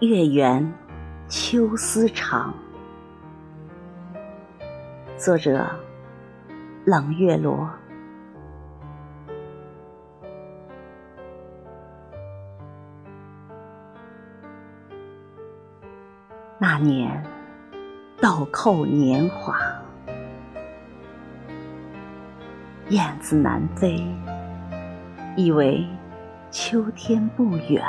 月圆，秋思长。作者：冷月罗。那年，豆蔻年华，燕子南飞，以为秋天不远。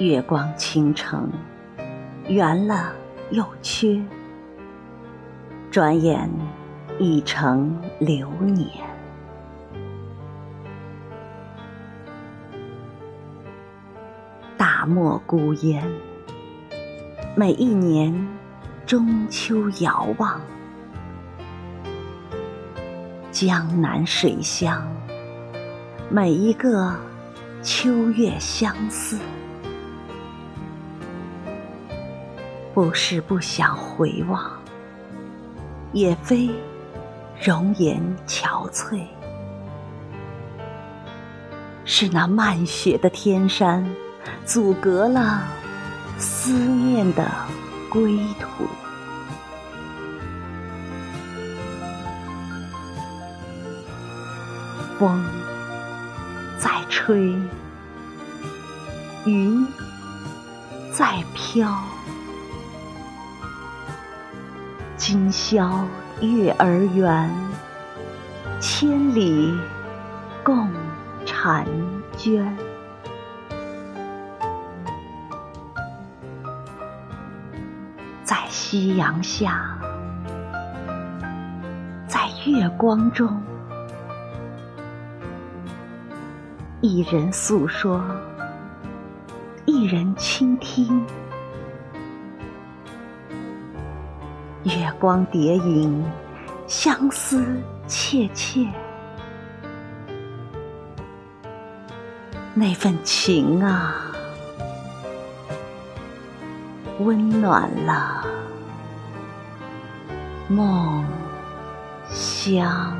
月光倾城，圆了又缺，转眼已成流年。大漠孤烟，每一年中秋遥望，江南水乡，每一个秋月相思。不是不想回望，也非容颜憔悴，是那漫雪的天山阻隔了思念的归途。风在吹，云在飘。今宵月儿圆，千里共婵娟。在夕阳下，在月光中，一人诉说，一人倾听。月光叠影，相思切切。那份情啊，温暖了梦乡。